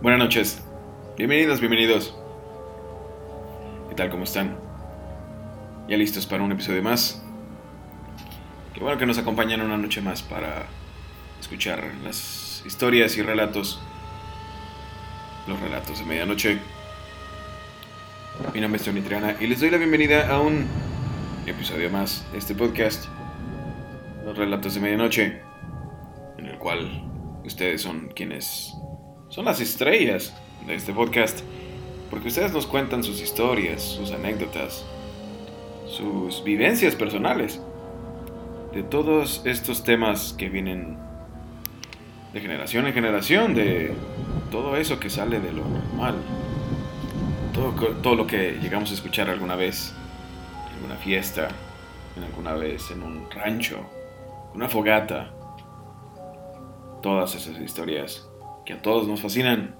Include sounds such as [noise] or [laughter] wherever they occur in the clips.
Buenas noches. Bienvenidos, bienvenidos. ¿Qué tal? ¿Cómo están? ¿Ya listos para un episodio más? Qué bueno que nos acompañan una noche más para escuchar las historias y relatos. Los relatos de medianoche. Mi nombre es Tony Triana y les doy la bienvenida a un episodio más de este podcast. Los relatos de medianoche. En el cual ustedes son quienes son las estrellas de este podcast, porque ustedes nos cuentan sus historias, sus anécdotas, sus vivencias personales, de todos estos temas que vienen de generación en generación, de todo eso que sale de lo normal, todo, todo lo que llegamos a escuchar alguna vez en alguna fiesta, en alguna vez en un rancho, una fogata, todas esas historias que a todos nos fascinan.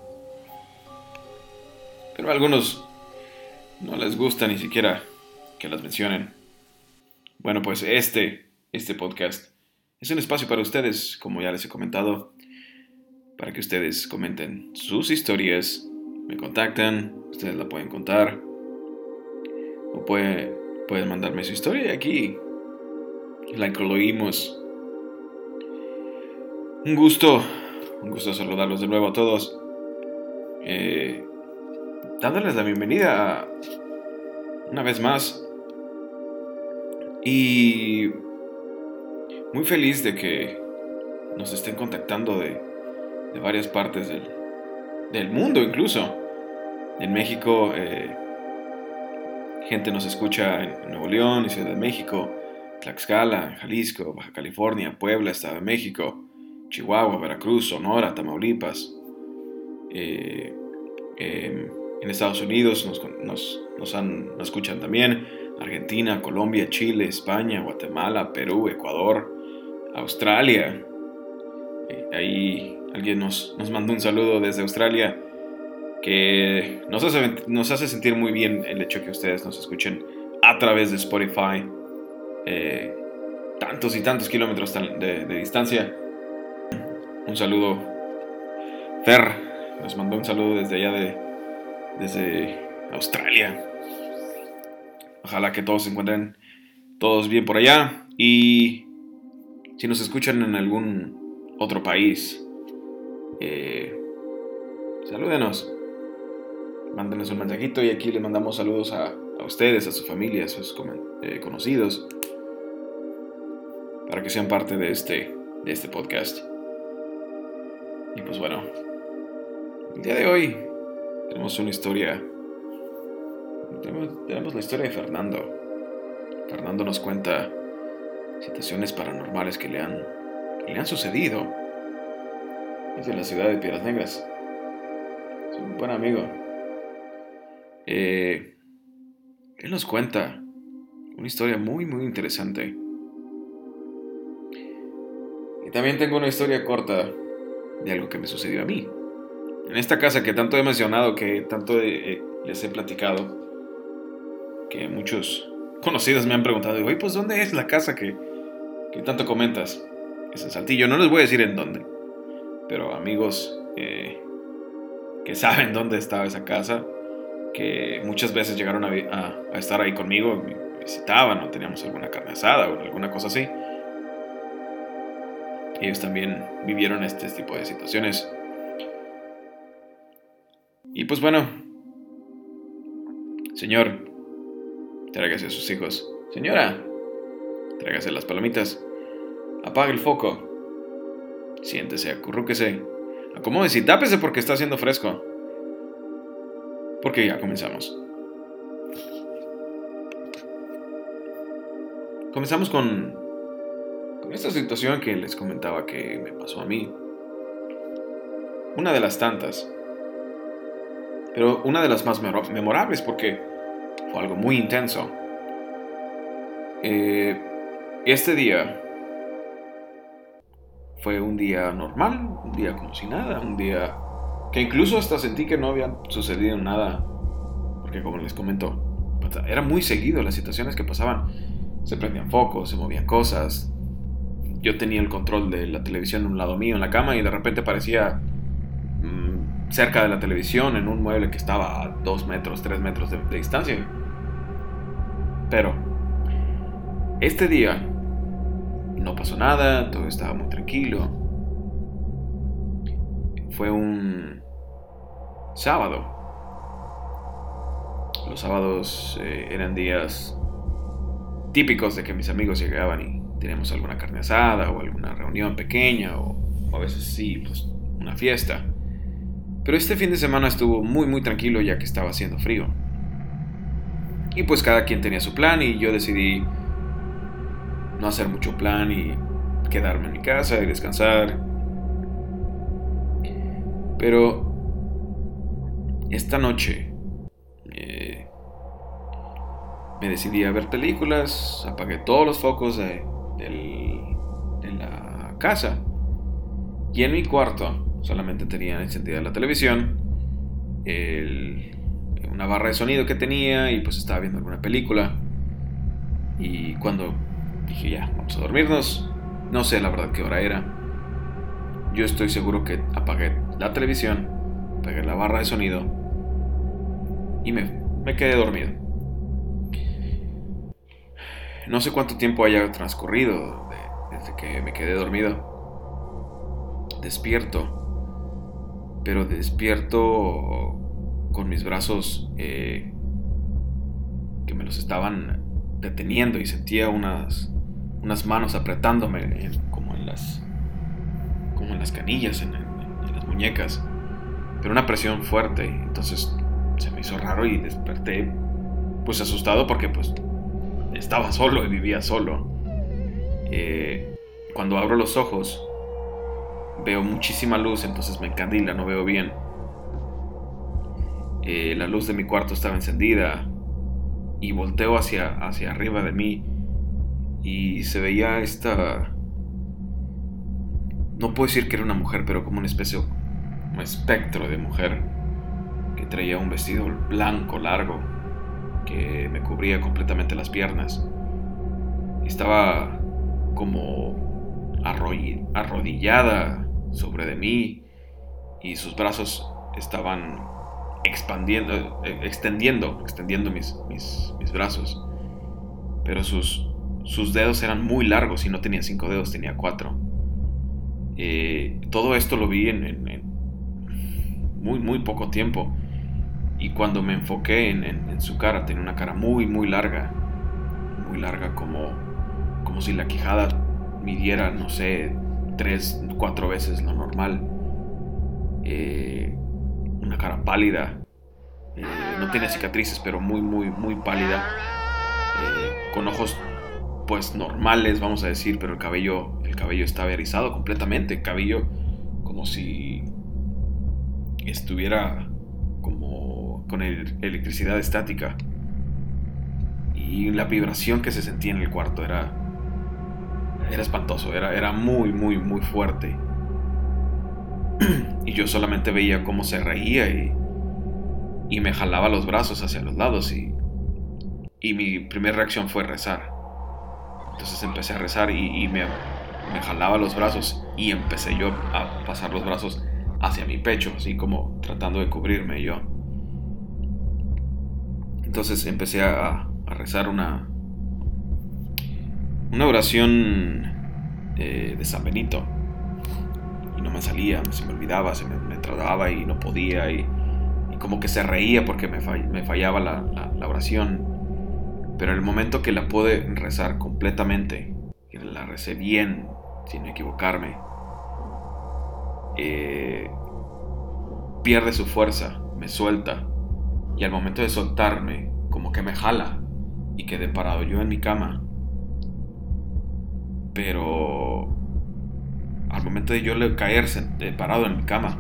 Pero a algunos no les gusta ni siquiera que las mencionen. Bueno, pues este, este podcast es un espacio para ustedes, como ya les he comentado, para que ustedes comenten sus historias, me contactan, ustedes la pueden contar, o pueden, pueden mandarme su historia y aquí la incluimos. Un gusto un gusto saludarlos de nuevo a todos. Eh, dándoles la bienvenida una vez más. Y muy feliz de que nos estén contactando de, varias partes del, mundo incluso. En México, eh, gente nos escucha en Nuevo León y Ciudad de México, Tlaxcala, Jalisco, Baja California, Puebla, Estado de México. Chihuahua, Veracruz, Sonora, Tamaulipas. Eh, em, en Estados Unidos nos, nos, escuchan también Argentina, Colombia, Chile, España, Guatemala, Perú, Ecuador, Australia. Eh, ahí alguien nos, nos mandó un saludo desde Australia que nos hace, nos hace sentir muy bien el hecho que ustedes nos escuchen a través de Spotify. Eh, tantos y tantos kilómetros de distancia un saludo. Fer nos mandó un saludo desde allá de. desde Australia. Ojalá que todos se encuentren todos bien por allá. Y si nos escuchan en algún otro país, eh, salúdenos. Mándenos un mensajito y aquí le mandamos saludos a, ustedes, a su familia, a sus eh, conocidos, para que sean parte de este, de este podcast. Y pues bueno, el día de hoy tenemos una historia. Tenemos, la historia de Fernando. Fernando nos cuenta situaciones paranormales que le han, le han sucedido. Es de la ciudad de Piedras Negras. Es un buen amigo. Eh, él nos cuenta una historia muy, muy interesante. Y también tengo una historia corta de algo que me sucedió a mí. En esta casa que tanto he mencionado, que tanto les he platicado, que muchos conocidos me han preguntado, oye, pues ¿dónde es la casa que, que tanto comentas? Es en Saltillo, no les voy a decir en dónde, pero amigos eh, que saben dónde estaba esa casa, que muchas veces llegaron a, estar ahí conmigo, visitaban o teníamos alguna carne asada o alguna cosa así ellos también vivieron este tipo de situaciones. Y pues bueno, señor, tráigase a sus hijos. Señora, tráigase las palomitas. Apague el foco. Siéntese, acurrúquese. Acomódese y tápese porque está haciendo fresco. Porque ya comenzamos. Comenzamos con esta situación que les comentaba que me pasó a mí. Una de las tantas. Pero una de las más memorables porque fue algo muy intenso. Eh, este día fue un día normal, un día como si nada, un día que incluso hasta sentí que no había sucedido nada, porque como les comento, era muy seguido las situaciones que pasaban. Se prendían focos, se movían cosas, yo tenía el control de la televisión de un lado mío en la cama y de repente parecía mm, cerca de la televisión, en un mueble que estaba a 2 metros, 3 metros de, distancia. Pero, este día no pasó nada, todo estaba muy tranquilo. Fue un sábado. Los sábados eh, eran días típicos de que mis amigos llegaban y teníamos alguna carne asada o alguna reunión pequeña o, o a veces sí, pues una fiesta. Pero este fin de semana estuvo muy muy tranquilo ya que estaba haciendo frío. Y pues cada quien tenía su plan y yo decidí no hacer mucho plan y quedarme en mi casa y descansar. Pero esta noche eh, me decidí a ver películas, apagué todos los focos de, de la casa y en mi cuarto solamente tenía encendida la televisión, una barra de sonido que tenía y pues estaba viendo alguna película. Y cuando dije ya, vamos a dormirnos, no sé la verdad qué hora era. Yo estoy seguro que apagué la televisión, apagué la barra de sonido y me, me quedé dormido. No sé cuánto tiempo haya transcurrido desde que me quedé dormido. Despierto pero despierto con mis brazos eh, que me los estaban deteniendo y sentía unas, unas manos apretándome como en las como en las canillas, en, las muñecas, pero una presión fuerte. Entonces se me hizo raro y desperté pues asustado porque pues estaba solo y vivía solo. Eh, cuando abro los ojos veo muchísima luz, entonces me encandila, no veo bien. Eh, la luz de mi cuarto estaba encendida y volteo hacia, hacia arriba de mí y se veía esta... No puedo decir que era una mujer, pero como una especie, un espectro de mujer que traía un vestido blanco largo que me cubría completamente las piernas. Estaba como arrodillada sobre de mí y sus brazos estaban expandiendo, eh, extendiendo, extendiendo mis, mis, brazos. Pero sus, sus dedos eran muy largos y no tenía cinco dedos, tenía cuatro. Eh, todo esto lo vi en, muy, muy poco tiempo. Y cuando me enfoqué en, su cara, tenía una cara muy, muy larga. Muy larga, como, como si la quijada midiera, no sé, tres, cuatro veces lo normal. Eh, una cara pálida. Eh, no tenía cicatrices, pero muy, muy, muy pálida. Eh, con ojos, pues normales, vamos a decir, pero el cabello, el cabello estaba erizado completamente. cabello como si estuviera con electricidad estática. Y la vibración que se sentía en el cuarto era era espantoso, era, era muy, muy, muy fuerte. [clears throat] y yo solamente veía cómo se reía y, y me jalaba los brazos hacia los lados y, y mi primera reacción fue rezar. Entonces empecé a rezar y, me, me, jalaba los brazos y empecé yo a pasar los brazos hacia mi pecho, así como tratando de cubrirme yo. Entonces empecé a, rezar una, una oración eh, de San Benito. Y no me salía, se me olvidaba, se me, me trababa y no podía. Y, como que se reía porque me, fallaba la, oración. Pero el momento que la pude rezar completamente, que la recé bien, sin equivocarme, eh, pierde su fuerza, me suelta. Y al momento de soltarme, como que me jala y quedé parado yo en mi cama pero al momento de yo caerse parado en mi cama,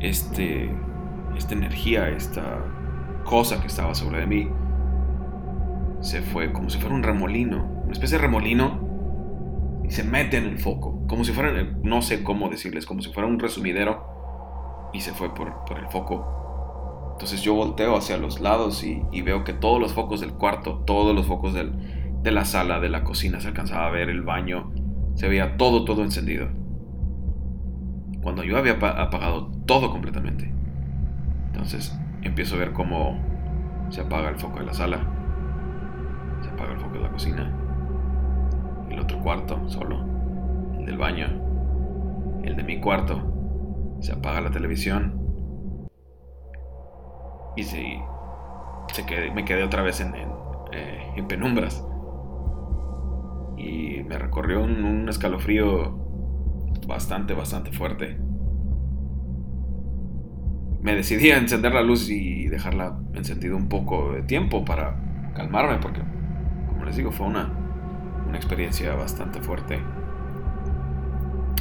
este, esta energía, esta cosa que estaba sobre de mí, se fue como si fuera un remolino, una especie de remolino, y se mete en el foco, como si fuera, no sé cómo decirles, como si fuera un resumidero, y se fue por, por el foco. Entonces yo volteo hacia los lados y, veo que todos los focos del cuarto, todos los focos de la sala, de la cocina, se alcanzaba a ver el baño, se veía todo, todo encendido. Cuando yo había apagado todo completamente. Entonces empiezo a ver cómo se apaga el foco de la sala, se apaga el foco de la cocina, el otro cuarto solo, el del baño, el de mi cuarto, se apaga la televisión y se, se me quedé otra vez en, eh, en, penumbras. Y me recorrió un escalofrío bastante, bastante fuerte me decidí a encender la luz y dejarla encendida un poco de tiempo para calmarme, porque, como les digo, fue una, una experiencia bastante fuerte.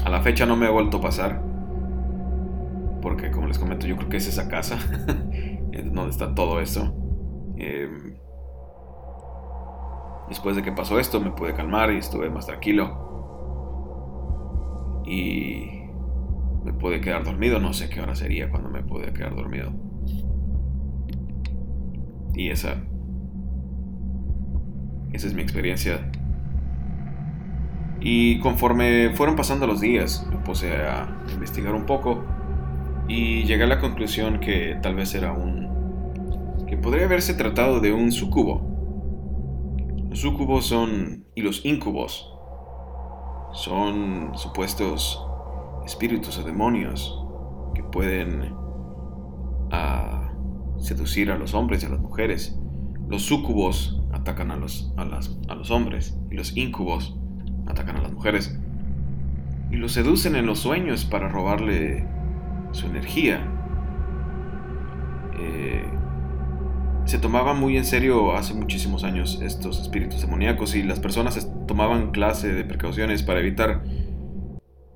A la fecha no me ha vuelto a pasar, porque, como les comento, yo creo que es esa casa [laughs] donde está todo eso. Em, después de que pasó esto, me pude calmar y estuve más tranquilo. Y me pude quedar dormido. No sé qué hora sería cuando me pude quedar dormido. Y esa. Esa es mi experiencia. Y conforme fueron pasando los días, me puse a investigar un poco y llegué a la conclusión que tal vez era un. que podría haberse tratado de un sucubo. Los sucubos son. y los incubos son supuestos espíritus o demonios que pueden ah, seducir a los hombres y a las mujeres. Los sucubos atacan a los, a, a los hombres y los incubos atacan a las mujeres. Y los seducen en los sueños para robarle su energía. Eh, se tomaba muy en serio hace muchísimos años estos espíritus demoníacos y las personas tomaban clase de precauciones para evitar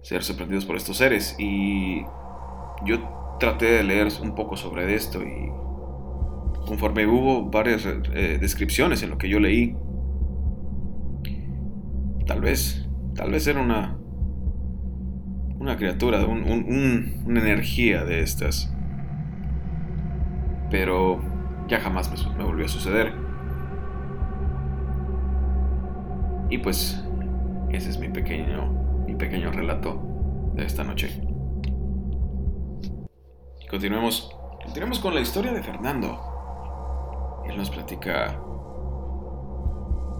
ser sorprendidos por estos seres. Y yo traté de leer un poco sobre esto y conforme hubo varias eh, descripciones en lo que yo leí, tal vez, tal vez era una, una criatura, una energía de estas. Pero ya jamás me, me volvió a suceder. Y pues ese es mi pequeño pequeño relato de esta noche. continuemos, continuemos con la historia de Fernando. Él nos platica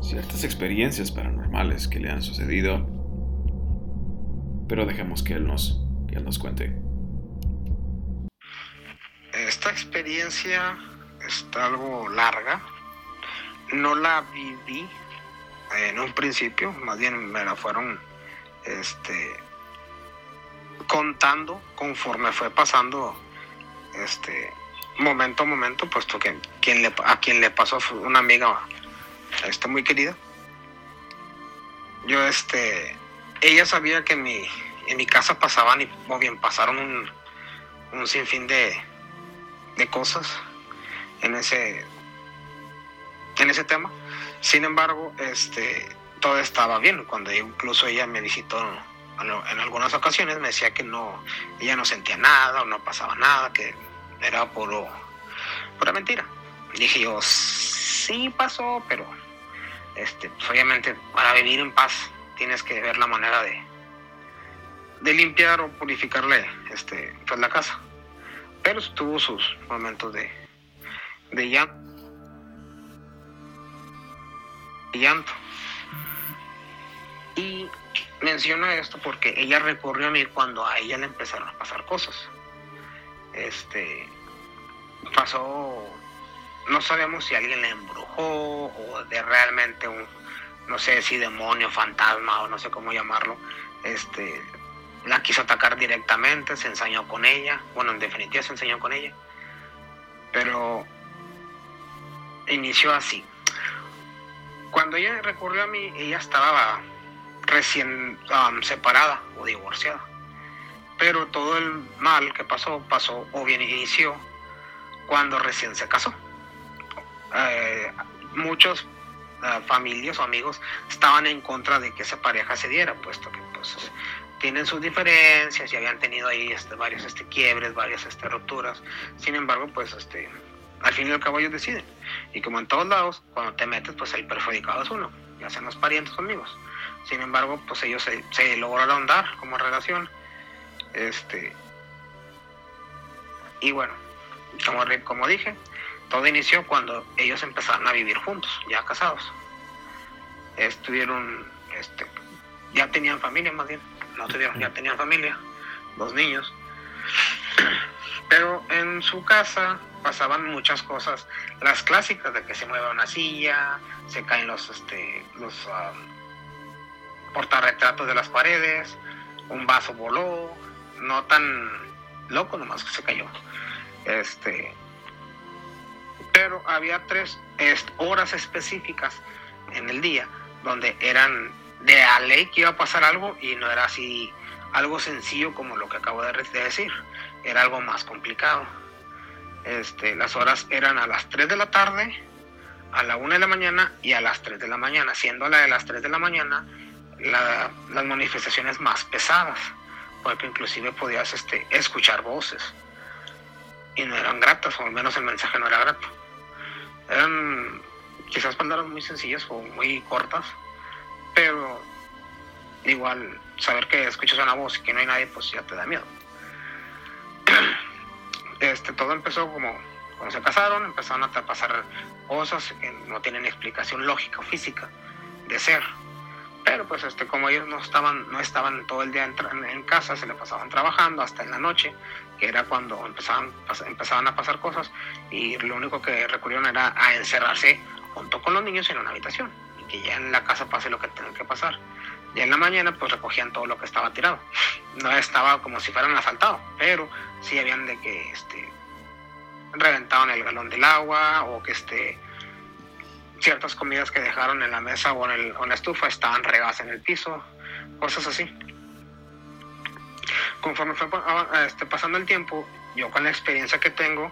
ciertas experiencias paranormales que le han sucedido, pero dejemos que él nos, que él nos cuente. Esta experiencia está algo larga. No la viví en un principio, más bien me la fueron este, contando conforme fue pasando este momento a momento, puesto que quien le, a quien le pasó fue una amiga este, muy querida. Yo, este, ella sabía que en mi, en mi casa pasaban, y, bien pasaron un, un sinfín de, de cosas en ese, en ese tema. Sin embargo, este, todo estaba bien. Cuando incluso ella me visitó en algunas ocasiones, me decía que no, ella no sentía nada o no pasaba nada, que era puro, pura mentira. Dije yo, sí pasó, pero este, pues, obviamente para vivir en paz tienes que ver la manera de, de limpiar o purificarle este, pues, la casa. Pero tuvo sus momentos de, de llanto. De llanto. Y menciono esto porque ella recurrió a mí cuando a ella le empezaron a pasar cosas. Este pasó, no sabemos si alguien le embrujó o de realmente un, no sé si demonio, fantasma o no sé cómo llamarlo, este, la quiso atacar directamente, se ensañó con ella, bueno, en definitiva se enseñó con ella, pero inició así. Cuando ella recurrió a mí, ella estaba recién um, separada o divorciada. Pero todo el mal que pasó, pasó o bien inició cuando recién se casó. Eh, muchos uh, familias o amigos estaban en contra de que esa pareja se diera, puesto que pues, tienen sus diferencias y habían tenido ahí este, varios este, quiebres, varias este, rupturas. Sin embargo, pues este, al fin y al cabo ellos deciden. Y como en todos lados, cuando te metes, pues el perjudicado es uno, ya sean los parientes o amigos. Sin embargo, pues ellos se, lograron dar como relación. Este. Y bueno, como, como dije, todo inició cuando ellos empezaron a vivir juntos, ya casados. Estuvieron, este, ya tenían familia más bien, no tuvieron, ya tenían familia, dos niños. Pero en su casa pasaban muchas cosas, las clásicas de que se mueve una silla, se caen los, este, los um, portarretratos de las paredes, un vaso voló, no tan loco nomás que se cayó. Este, pero había tres horas específicas en el día donde eran de a ley que iba a pasar algo y no era así algo sencillo como lo que acabo de decir, era algo más complicado. Este, las horas eran a las 3 de la tarde, a la 1 de la mañana y a las 3 de la mañana, siendo la de las 3 de la mañana las manifestaciones más pesadas, porque inclusive podías este, escuchar voces y no eran gratas, o al menos el mensaje no era grato. Eran quizás palabras muy sencillas o muy cortas, pero igual saber que escuchas una voz y que no hay nadie, pues ya te da miedo. [clears throat] Este, todo empezó como cuando se casaron, empezaron a pasar cosas que no tienen explicación lógica o física de ser. Pero pues este, como ellos no estaban, no estaban todo el día en, en casa, se le pasaban trabajando hasta en la noche, que era cuando empezaban, empezaban a pasar cosas, y lo único que recurrieron era a encerrarse junto con los niños en una habitación, y que ya en la casa pase lo que tenga que pasar. Y en la mañana pues recogían todo lo que estaba tirado. No estaba como si fueran asaltados, pero sí habían de que este, reventaban el galón del agua o que este, ciertas comidas que dejaron en la mesa o en, el, o en la estufa estaban regadas en el piso, cosas así conforme fue este, pasando el tiempo, yo con la experiencia que tengo,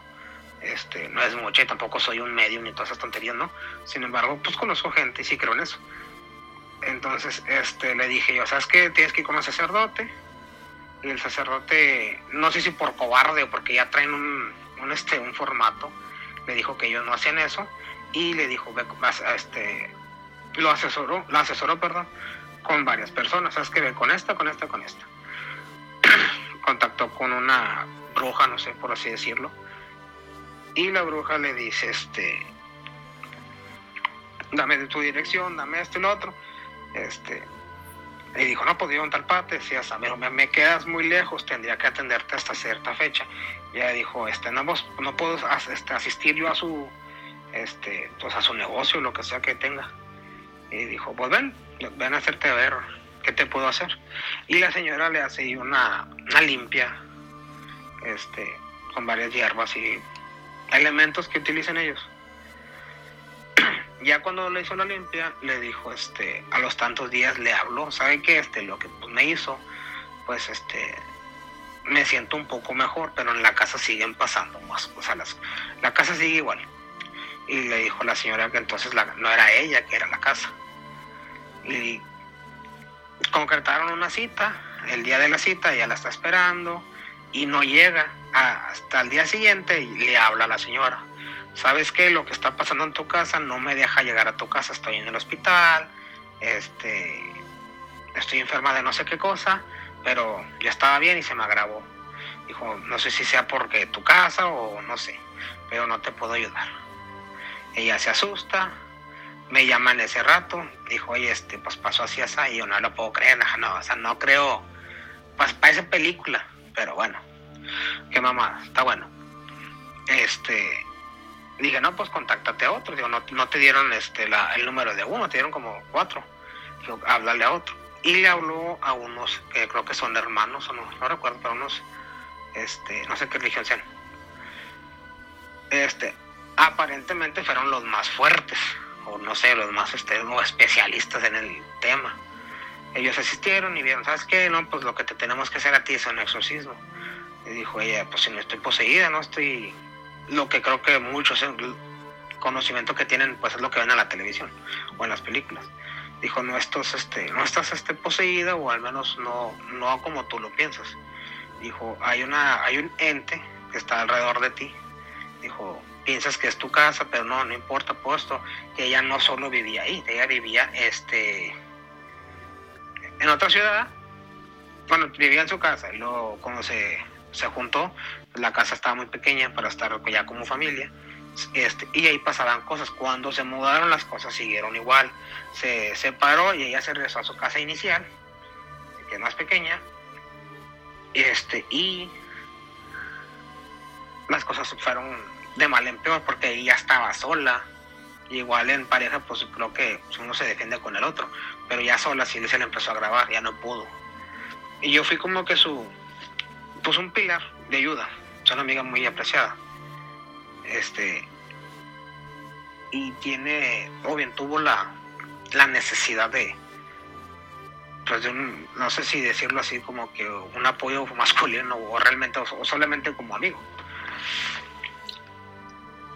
este, no es mucha y tampoco soy un medio ni todas esas tonterías, ¿no? Sin embargo, pues conozco gente y sí creo en eso. Entonces, este, le dije yo, ¿sabes qué? Tienes que ir con el sacerdote. Y el sacerdote, no sé si por cobarde o porque ya traen un, un, este, un formato, le dijo que ellos no hacían eso. Y le dijo, ve, este, lo asesoró, lo asesoró, perdón, con varias personas. ¿Sabes qué? Ve con esta, con esta, con esta contactó con una bruja, no sé, por así decirlo. Y la bruja le dice, este, dame de tu dirección, dame esto y lo otro. Este, y dijo, no, pues en tal parte, decía, pero me, me, quedas muy lejos, tendría que atenderte hasta cierta fecha. Y ella dijo, este, no, pues, no puedo este, asistir yo a su, este, pues a su negocio, lo que sea que tenga. Y dijo, pues ven, ven a hacerte ver ¿qué te puedo hacer? Y la señora le hace una, una limpia, este, con varias hierbas y elementos que utilizan ellos. [clears throat] ya cuando le hizo la limpia, le dijo, este, a los tantos días le habló, ¿sabe qué? Este, lo que pues, me hizo, pues, este, me siento un poco mejor, pero en la casa siguen pasando más cosas, la casa sigue igual. Y le dijo la señora que entonces no era ella, que era la casa. Y concretaron una cita, el día de la cita ya la está esperando y no llega hasta el día siguiente y le habla a la señora. ¿Sabes qué? Lo que está pasando en tu casa no me deja llegar a tu casa, estoy en el hospital, este, estoy enferma de no sé qué cosa, pero ya estaba bien y se me agravó. Dijo, no sé si sea porque tu casa o no sé, pero no te puedo ayudar. Ella se asusta, me llama en ese rato, dijo, oye, este, pues pasó así, así, y yo no lo puedo creer, no, o sea, no creo, pues parece película, pero bueno, qué mamá, está bueno. Este, dije, no, pues contáctate a otro, digo, no, no te dieron este, el número de uno, te dieron como cuatro, digo, háblale a otro. Y le habló a unos que creo que son hermanos, o no, no recuerdo, pero unos, este, no sé qué religión sean. Este, aparentemente fueron los más fuertes o no sé, los más este, especialistas en el tema. Ellos asistieron y vieron, ¿sabes qué? No, pues lo que te tenemos que hacer a ti es un exorcismo. Y dijo ella, pues si no estoy poseída, no estoy... Lo que creo que muchos conocimiento que tienen, pues es lo que ven en la televisión o en las películas. Dijo, no estás, este, no estás este, poseída o al menos no, no como tú lo piensas. Dijo, hay, una, hay un ente que está alrededor de ti. Dijo, piensas que es tu casa, pero no, no importa, puesto que ella no solo vivía ahí, ella vivía este en otra ciudad, bueno, vivía en su casa y luego cuando se, se juntó, la casa estaba muy pequeña para estar ya como familia. Este, y ahí pasaban cosas. Cuando se mudaron las cosas siguieron igual. Se separó y ella se regresó a su casa inicial, que es más pequeña. Este, y las cosas fueron de mal en peor porque ella estaba sola. igual en pareja, pues creo que uno se defiende con el otro. Pero ya sola sí se le empezó a grabar, ya no pudo. Y yo fui como que su, pues un pilar de ayuda. Es una amiga muy apreciada. Este, y tiene, o bien tuvo la, la necesidad de, pues de un, no sé si decirlo así, como que un apoyo masculino o realmente, o solamente como amigo.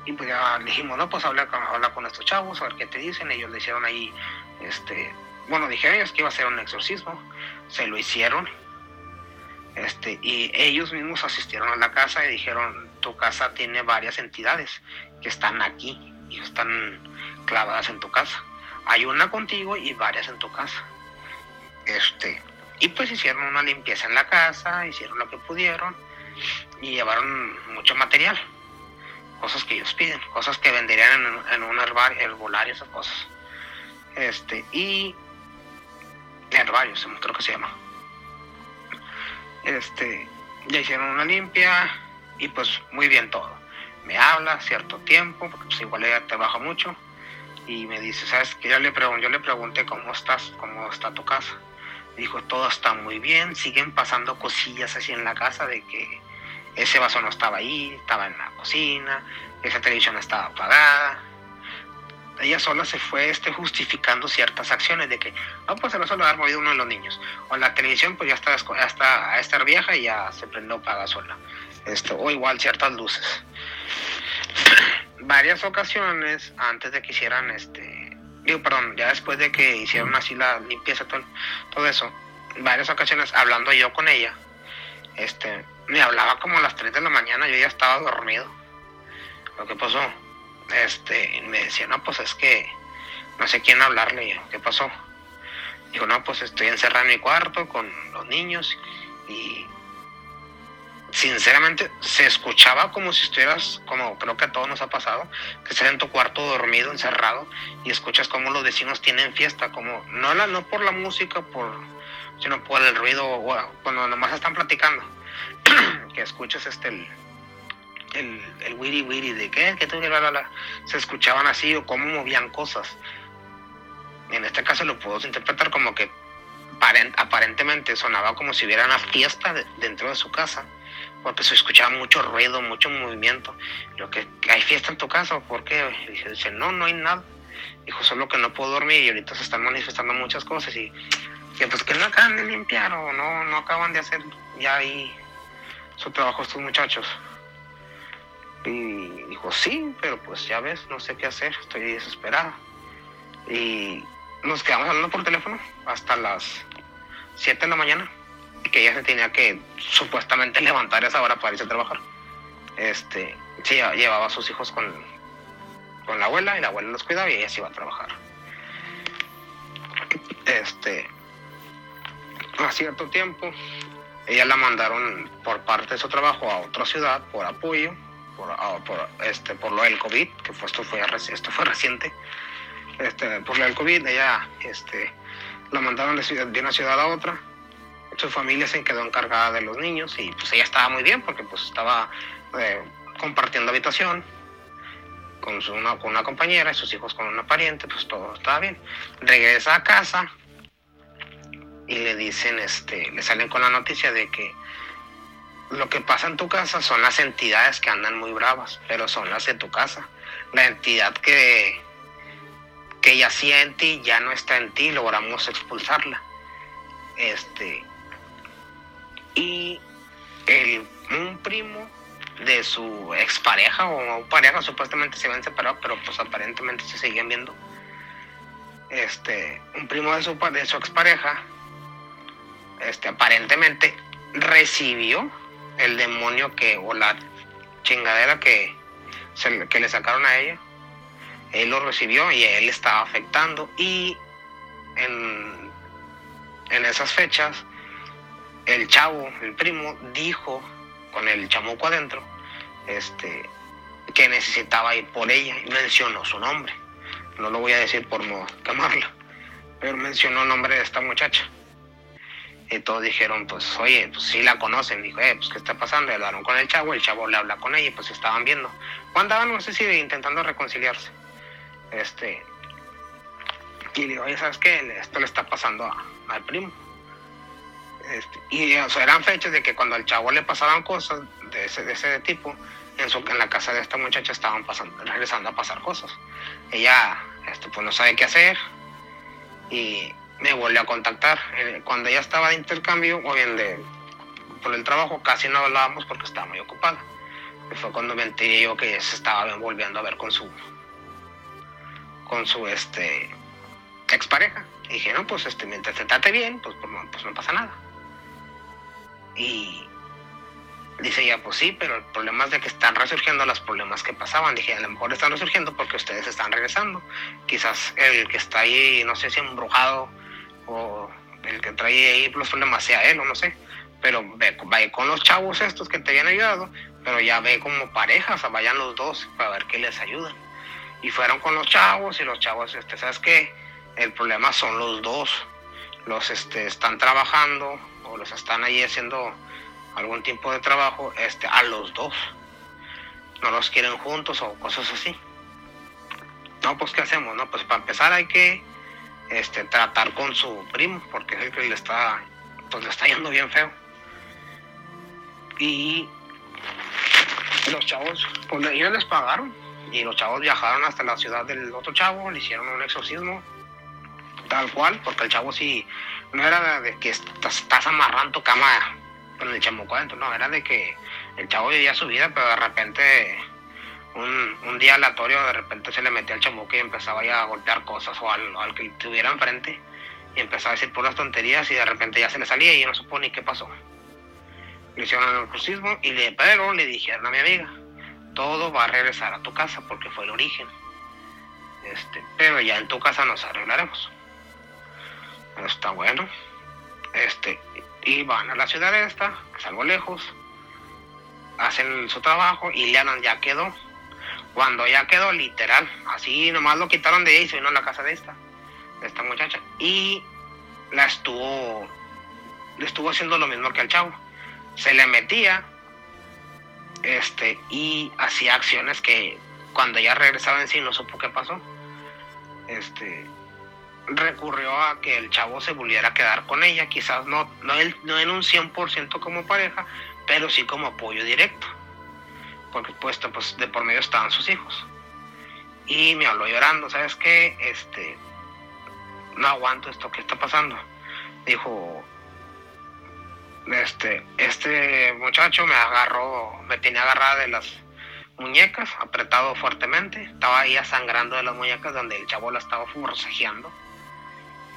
Y pues ya dijimos, no, pues habla con, habla con estos chavos, a ver qué te dicen. Ellos le hicieron ahí, este, bueno, dijeron ellos que iba a ser un exorcismo, se lo hicieron. Este, y ellos mismos asistieron a la casa y dijeron, tu casa tiene varias entidades que están aquí y están clavadas en tu casa. Hay una contigo y varias en tu casa. Este, y pues hicieron una limpieza en la casa, hicieron lo que pudieron y llevaron mucho material cosas que ellos piden, cosas que venderían en, un herbario, herbolario, esas cosas. Este, y herbario, creo que se llama. Este, ya hicieron una limpia y pues muy bien todo. Me habla cierto tiempo, porque pues igual ella trabaja mucho, y me dice, ¿sabes que Yo le, pregunté, yo le pregunté cómo estás, cómo está tu casa. Dijo, todo está muy bien, siguen pasando cosillas así en la casa de que ese vaso no estaba ahí, estaba en la cocina, esa televisión estaba apagada. Ella sola se fue este, justificando ciertas acciones de que, no, pues se lo suele haber movido uno de los niños. O la televisión, pues ya está, ya a estar vieja y ya se prendió apaga sola. Esto, o igual ciertas luces. Varias ocasiones, antes de que hicieran este, digo, perdón, ya después de que hicieron así la limpieza, todo, todo eso, varias ocasiones hablando yo con ella, este, me hablaba como a las 3 de la mañana, yo ya estaba dormido. Lo que pasó, este, me decía, no, pues es que no sé quién hablarle. ¿Qué pasó? Digo, no, pues estoy encerrado en mi cuarto con los niños y sinceramente se escuchaba como si estuvieras, como creo que a todos nos ha pasado, que estás en tu cuarto dormido, encerrado y escuchas como los vecinos tienen fiesta, como no, la, no por la música, por, sino por el ruido, cuando nomás están platicando que escuchas este el, el, el wiri wiri de qué, que tú la, se escuchaban así o cómo movían cosas. En este caso lo puedo interpretar como que aparentemente sonaba como si hubiera una fiesta dentro de su casa, porque se escuchaba mucho ruido, mucho movimiento. Lo que hay fiesta en tu casa, ¿por qué? dice, no, no hay nada. Dijo, solo que no puedo dormir y ahorita se están manifestando muchas cosas y que pues que no acaban de limpiar o no, no acaban de hacer ya ahí su trabajo estos muchachos. Y dijo, sí, pero pues ya ves, no sé qué hacer, estoy desesperada. Y nos quedamos hablando por teléfono hasta las 7 de la mañana, y que ella se tenía que supuestamente [laughs] levantar a esa hora para irse a trabajar. Este, sí, llevaba a sus hijos con, con la abuela y la abuela los cuidaba y ella se iba a trabajar. Este, a cierto tiempo, ella la mandaron por parte de su trabajo a otra ciudad por apoyo, por, este, por lo del COVID, que fue, esto, fue, esto fue reciente. Este, por lo del COVID, ella este, la mandaron de, una ciudad a otra. Su familia se quedó encargada de los niños y pues ella estaba muy bien porque pues estaba eh, compartiendo habitación con, su, una, con una compañera y sus hijos con una pariente, pues todo estaba bien. Regresa a casa y le dicen, este, le salen con la noticia de que lo que pasa en tu casa son las entidades que andan muy bravas, pero son las de tu casa. La entidad que, que yacía en ti ya no está en ti, logramos expulsarla. Este, y un primo de su expareja o pareja supuestamente se habían separado, pero pues aparentemente se seguían viendo. Este, un primo de su, de su expareja este, aparentemente recibió el demonio que, o la chingadera que, que le sacaron a ella. Él lo recibió y él estaba afectando. Y en, en esas fechas, el chavo, el primo, dijo con el chamuco adentro, este, que necesitaba ir por ella y mencionó su nombre. No lo voy a decir por no quemarla, pero mencionó el nombre de esta muchacha. Y todos dijeron, pues, oye, pues sí la conocen. Dijo, eh, pues, ¿qué está pasando? Hablaron con el chavo, el chavo le habla con ella y pues estaban viendo. Cuando andaban, no sé si intentando reconciliarse. Este. Y le digo, oye, ¿sabes qué? Esto le está pasando al primo. Este, y o eran fechas de que cuando al chavo le pasaban cosas de ese, de ese tipo, en, su, en la casa de esta muchacha estaban pasando, regresando a pasar cosas. Ella este, pues no sabe qué hacer y me volvió a contactar. Eh, cuando ella estaba de intercambio, o bien de, por el trabajo, casi no hablábamos porque estaba muy ocupada. Y fue cuando me enteré yo que se estaba volviendo a ver con su con su este expareja. Y dije, no, pues este, mientras te trate bien, pues, pues, no, pues no pasa nada. Y dice ella, pues sí, pero el problema es de que están resurgiendo los problemas que pasaban. Dije, a lo mejor están resurgiendo porque ustedes están regresando. Quizás el que está ahí, no sé si embrujado o el que trae ahí los problemas sea él o no sé. Pero ve, vaya con los chavos estos que te habían ayudado, pero ya ve como pareja, o sea, vayan los dos para ver qué les ayudan. Y fueron con los chavos y los chavos, este, ¿sabes qué? El problema son los dos. Los este, están trabajando o los están ahí haciendo algún tiempo de trabajo este, a los dos. No los quieren juntos o cosas así. No, pues ¿qué hacemos? No, pues para empezar hay que este, tratar con su primo, porque es el que le está, pues le está yendo bien feo. Y los chavos, pues ellos les pagaron. Y los chavos viajaron hasta la ciudad del otro chavo, le hicieron un exorcismo, tal cual, porque el chavo sí, no era de que estás, amarrando cama con el chamuco adentro, no, era de que el chavo vivía su vida, pero de repente un, día aleatorio de repente se le metía el chamuco y empezaba ya a golpear cosas o al, que tuviera enfrente y empezaba a decir puras tonterías y de repente ya se le salía y no supo ni qué pasó. Le hicieron el exorcismo y le, pero le dijeron a mi amiga, todo va a regresar a tu casa porque fue el origen. Este, pero ya en tu casa nos arreglaremos. Está bueno. Este, y van a la ciudad esta, que lejos, hacen su trabajo y Leanan ya quedó. Cuando ya quedó, literal, así nomás lo quitaron de ahí y se vino a la casa de esta, de esta muchacha. Y la estuvo, le estuvo haciendo lo mismo que al chavo. Se le metía, este, y hacía acciones que cuando ella regresaba en sí no supo qué pasó. Este, recurrió a que el chavo se volviera a quedar con ella, quizás no, no, no en un 100% como pareja, pero sí como apoyo directo, porque puesto pues de por medio estaban sus hijos. Y me habló llorando, ¿sabes qué? Este, no aguanto esto, ¿qué está pasando? Dijo, este, este muchacho me agarró, me tenía agarrada de las muñecas, apretado fuertemente, estaba ahí sangrando de las muñecas donde el chavo la estaba forcejeando.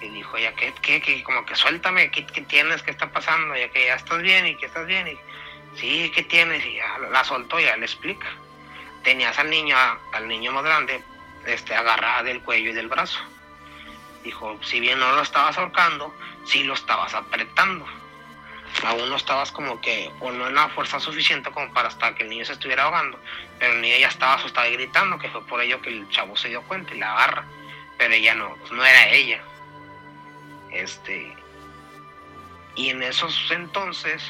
Y dijo, ya que, que, como que suéltame, ¿qué, ¿qué, tienes? ¿Qué está pasando? Ya que ya estás bien y que estás bien. Y, sí, ¿qué tienes? Y la soltó, ya le explica. Tenías al niño, al niño más grande, este, agarrada del cuello y del brazo. Dijo, si bien no lo estabas ahorcando, sí lo estabas apretando. Aún no estabas como que, o no en la fuerza suficiente como para hasta que el niño se estuviera ahogando. Pero el niño ya estaba asustado y gritando, que fue por ello que el chavo se dio cuenta y la agarra. Pero ella no, no era ella. Este, y en esos entonces,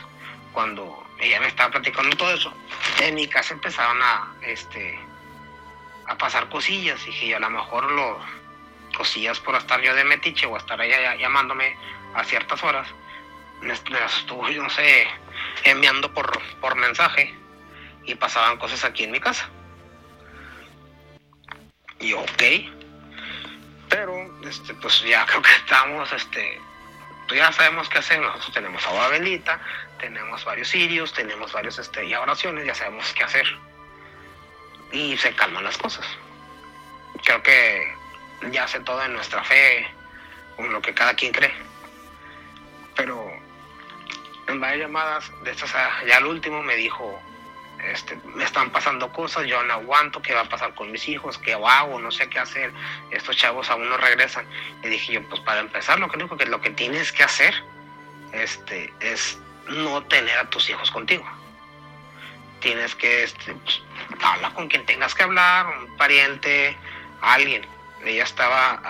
cuando ella me estaba platicando todo eso, en mi casa empezaron a, este, a pasar cosillas. Y dije, a lo mejor lo, cosillas por estar yo de metiche o estar ella llamándome a ciertas horas, me, me estuvo, yo no sé, enviando por, por mensaje y pasaban cosas aquí en mi casa. Y ok, pero este, pues ya creo que estamos, este, ya sabemos qué hacer. Nosotros tenemos agua bendita, tenemos varios sirios, tenemos varios este, oraciones, ya sabemos qué hacer. Y se calman las cosas. Creo que ya sé todo en nuestra fe, en lo que cada quien cree. Pero en varias llamadas, de estas ya al último me dijo, este, me están pasando cosas, yo no aguanto, qué va a pasar con mis hijos, qué hago, no sé qué hacer, estos chavos aún no regresan. Y dije yo, pues para empezar, lo único que lo que tienes que hacer este, es no tener a tus hijos contigo. tienes que, este, pues, habla con quien tengas que hablar, un pariente, alguien. Ella estaba,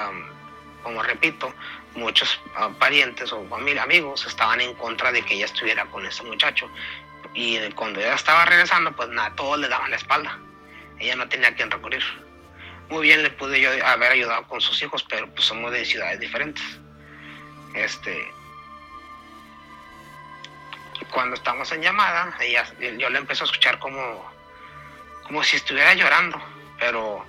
como repito, muchos ah, parientes o familia, amigos estaban en contra de que ella estuviera con ese muchacho. Y cuando ella estaba regresando, pues nada, todos le daban la espalda. Ella no tenía a quien recurrir. Muy bien le pude yo haber ayudado con sus hijos, pero pues somos de ciudades diferentes. Este, cuando estamos en llamada, ella, yo le empecé a escuchar como, como si estuviera llorando, pero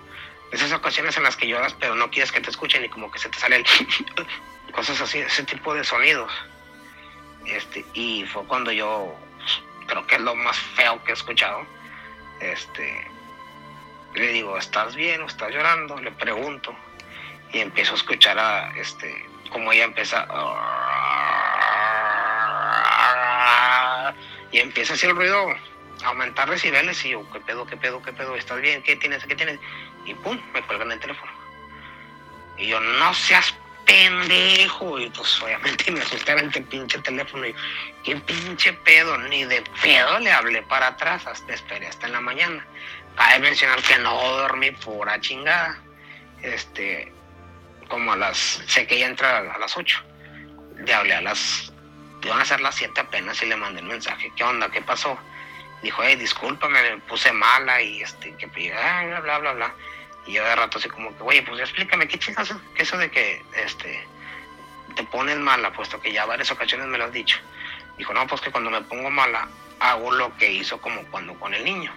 esas ocasiones en las que lloras, pero no quieres que te escuchen y como que se te sale el [laughs] cosas así, ese tipo de sonidos. Este, y fue cuando yo creo que es lo más feo que he escuchado. Este, le digo, ¿estás bien o estás llorando? Le pregunto y empiezo a escuchar a este como ella empieza y empieza así el ruido a aumentar decibeles y yo, ¿qué pedo, qué pedo, qué pedo? ¿Estás bien? ¿Qué tienes? ¿Qué tienes? Y pum, me cuelgan el teléfono. Y yo, no seas pendejo. Y pues obviamente [laughs] me asusté el pinche teléfono. Y qué pinche pedo, ni de pedo le hablé para atrás. Hasta esperé hasta en la mañana. Cabe mencionar que no dormí pura chingada. Este, como a las, sé que ella entra a las 8. Le hablé a las, iban a ser las 7 apenas y le mandé el mensaje. ¿Qué onda? ¿Qué pasó? Dijo, hey, discúlpame, me puse mala y este, que bla, bla, bla, bla. Y yo de rato así como que, oye, pues explícame, ¿qué chingas que eso de que este, te pones mala, puesto que ya varias ocasiones me lo has dicho? Dijo, no, pues que cuando me pongo mala, hago lo que hizo como cuando con el niño.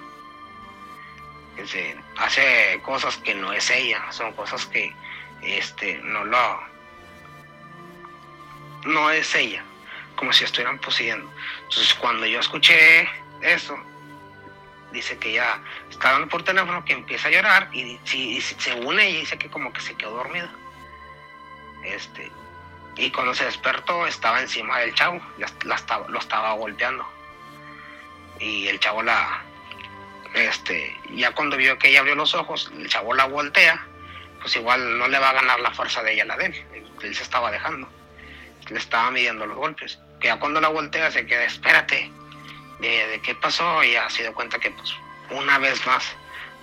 Dice, hace cosas que no es ella, son cosas que este, no lo... No es ella, como si estuvieran poseyendo. Entonces cuando yo escuché eso, dice que ya está dando por teléfono, que empieza a llorar y, si, según ella dice que como que se quedó dormida. Este, y cuando se despertó estaba encima del chavo, la, estaba, lo estaba golpeando. Y el chavo la, este, ya cuando vio que ella abrió los ojos, el chavo la voltea, pues igual no le va a ganar la fuerza de ella la de él, él se estaba dejando, le estaba midiendo los golpes. Que ya cuando la voltea se queda, espérate, de, qué pasó y ya se dio cuenta que pues una vez más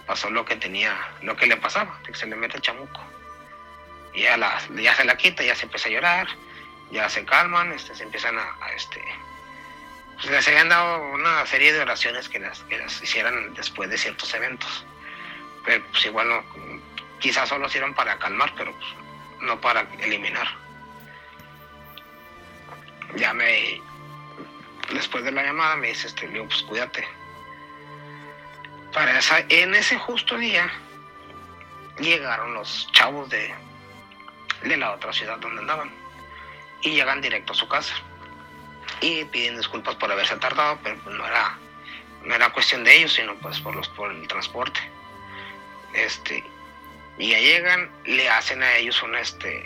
pasó lo que tenía, lo que le pasaba, que se le mete el chamuco. Y ya, la, ya se la quita, ya se empieza a llorar, ya se calman, este, se empiezan a, este, pues les habían dado una serie de oraciones que las, que las hicieran después de ciertos eventos. Pero pues igual no, quizás solo sirvan para calmar, pero pues, no para eliminar. Ya me, después de la llamada me dice, este, pues cuídate. Para esa, en ese justo día llegaron los chavos de, de la otra ciudad donde andaban y llegan directo a su casa y piden disculpas por haberse tardado, pero pues no era, no era cuestión de ellos, sino pues por los por el transporte. Este, y ya llegan, le hacen a ellos un este,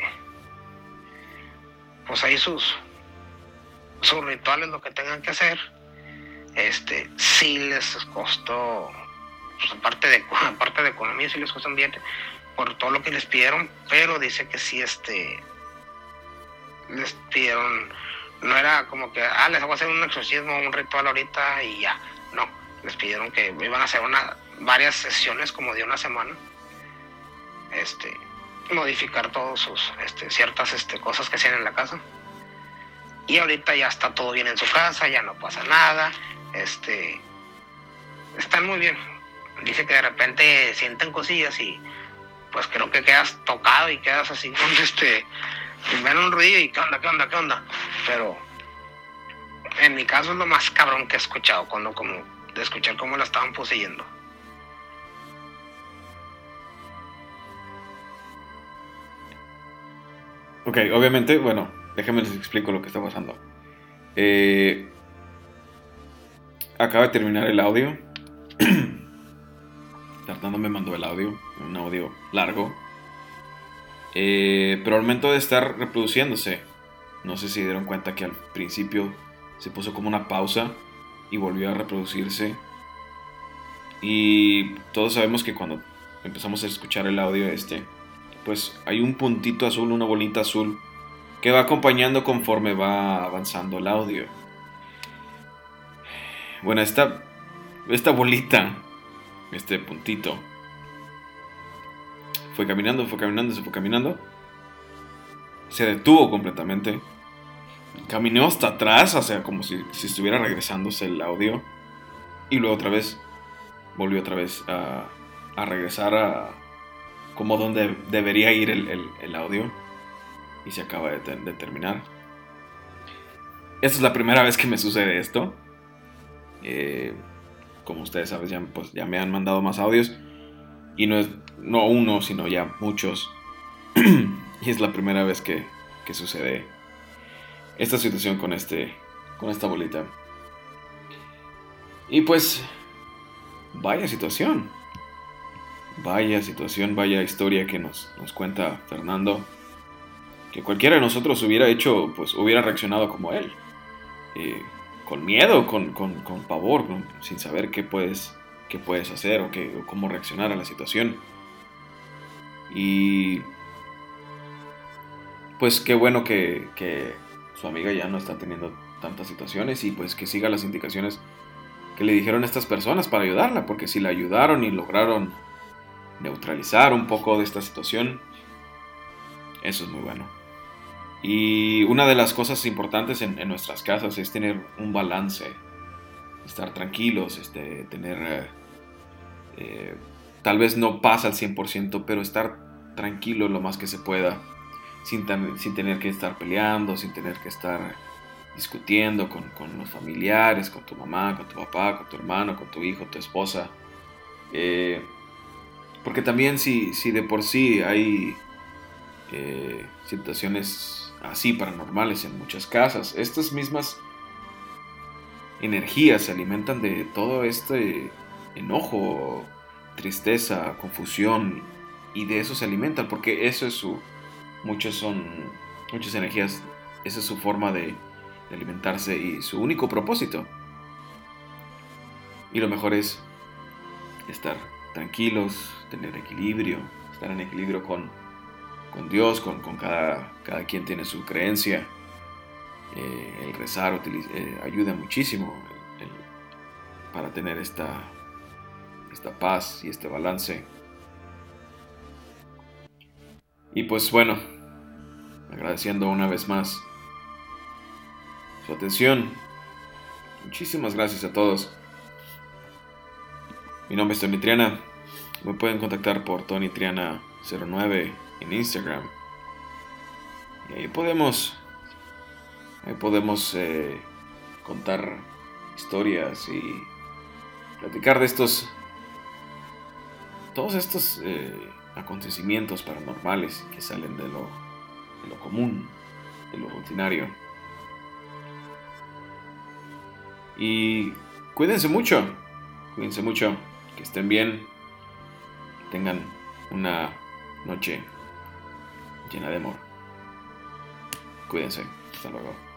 pues ahí sus sus rituales, lo que tengan que hacer, este, sí les costó, pues aparte de, [laughs] aparte de economía, sí les costó un por todo lo que les pidieron, pero dice que sí, este, les pidieron, no era como que, ah, les hago hacer un exorcismo, un ritual ahorita y ya, no, les pidieron que iban a hacer una, varias sesiones como de una semana, este, modificar todos sus, este, ciertas, este, cosas que hacían en la casa y ahorita ya está todo bien en su casa, ya no pasa nada, este, están muy bien. Dice que de repente sienten cosillas y pues creo que quedas tocado y quedas así [laughs] con este, ven un ruido y qué onda, qué onda, qué onda. Pero en mi caso es lo más cabrón que he escuchado, cuando como de escuchar cómo la estaban poseyendo. Ok, obviamente, bueno, Déjenme les explico lo que está pasando. Eh, acaba de terminar el audio. [clears throat] Fernando me mandó el audio, un audio largo. Eh, pero al momento de estar reproduciéndose, no sé si dieron cuenta que al principio se puso como una pausa y volvió a reproducirse. Y todos sabemos que cuando empezamos a escuchar el audio este, pues hay un puntito azul, una bolita azul que va acompañando conforme va avanzando el audio. Bueno, esta esta bolita, este puntito, fue caminando, fue caminando, se fue caminando. Se detuvo completamente. Caminó hasta atrás, o sea, como si, estuviera regresándose el audio. Y luego otra vez volvió otra vez a, regresar a como donde debería ir el, audio. Y se acaba de, terminar. Esta es la primera vez que me sucede esto. Eh, como ustedes saben, ya, pues, ya me han mandado más audios. Y no es no uno, sino ya muchos. [clears throat] y es la primera vez que, que, sucede esta situación con, este, con esta bolita. Y pues, vaya situación. Vaya situación, vaya historia que nos, nos cuenta Fernando. Que cualquiera de nosotros hubiera hecho, pues hubiera reaccionado como él. Eh, con miedo, con, con, con pavor, sin saber qué puedes, qué puedes hacer o, qué, o cómo reaccionar a la situación. Y pues qué bueno que, que, su amiga ya no está teniendo tantas situaciones y pues que siga las indicaciones que le dijeron estas personas para ayudarla, porque si la ayudaron y lograron neutralizar un poco de esta situación, eso es muy bueno. Y una de las cosas importantes en, nuestras casas es tener un balance, estar tranquilos, este, tener, eh, eh, tal vez no pasa al 100%, pero estar tranquilo lo más que se pueda, sin, sin tener que estar peleando, sin tener que estar discutiendo con, los familiares, con tu mamá, con tu papá, con tu hermano, con tu hijo, tu esposa. Eh, porque también si, si de por sí hay situaciones así paranormales en muchas casas. Estas mismas energías se alimentan de todo este enojo, tristeza, confusión y de eso se alimentan porque eso es su muchas son muchas energías, esa es su forma de, de alimentarse y su único propósito. Y lo mejor es estar tranquilos, tener equilibrio, estar en equilibrio con con Dios, con, cada, cada, quien tiene su creencia. Eh, el rezar eh, ayuda muchísimo para tener esta, esta paz y este balance. Y pues bueno, agradeciendo una vez más su atención. Muchísimas gracias a todos. Mi nombre es Tony Triana. Me pueden contactar por Tony Triana 09 en Instagram. Y ahí podemos, ahí podemos eh, contar historias y platicar de estos, todos estos eh, acontecimientos paranormales que salen de lo, de lo común, de lo rutinario. Y cuídense mucho, cuídense mucho, que estén bien, tengan una noche llena de amor. Cuídense. Hasta luego.